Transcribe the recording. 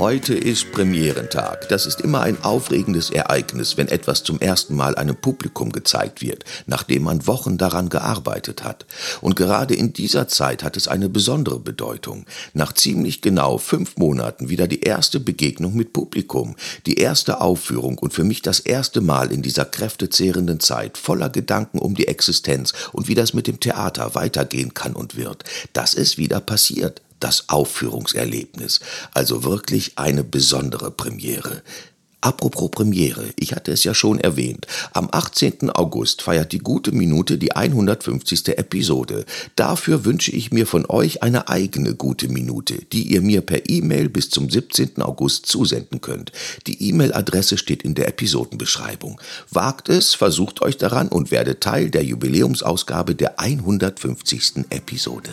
Heute ist Premierentag. Das ist immer ein aufregendes Ereignis, wenn etwas zum ersten Mal einem Publikum gezeigt wird, nachdem man Wochen daran gearbeitet hat. Und gerade in dieser Zeit hat es eine besondere Bedeutung. Nach ziemlich genau fünf Monaten wieder die erste Begegnung mit Publikum, die erste Aufführung und für mich das erste Mal in dieser kräftezehrenden Zeit voller Gedanken um die Existenz und wie das mit dem Theater weitergehen kann und wird. Das ist wieder passiert das Aufführungserlebnis, also wirklich eine besondere Premiere. Apropos Premiere, ich hatte es ja schon erwähnt. Am 18. August feiert die gute Minute die 150. Episode. Dafür wünsche ich mir von euch eine eigene gute Minute, die ihr mir per E-Mail bis zum 17. August zusenden könnt. Die E-Mail-Adresse steht in der Episodenbeschreibung. Wagt es, versucht euch daran und werdet Teil der Jubiläumsausgabe der 150. Episode.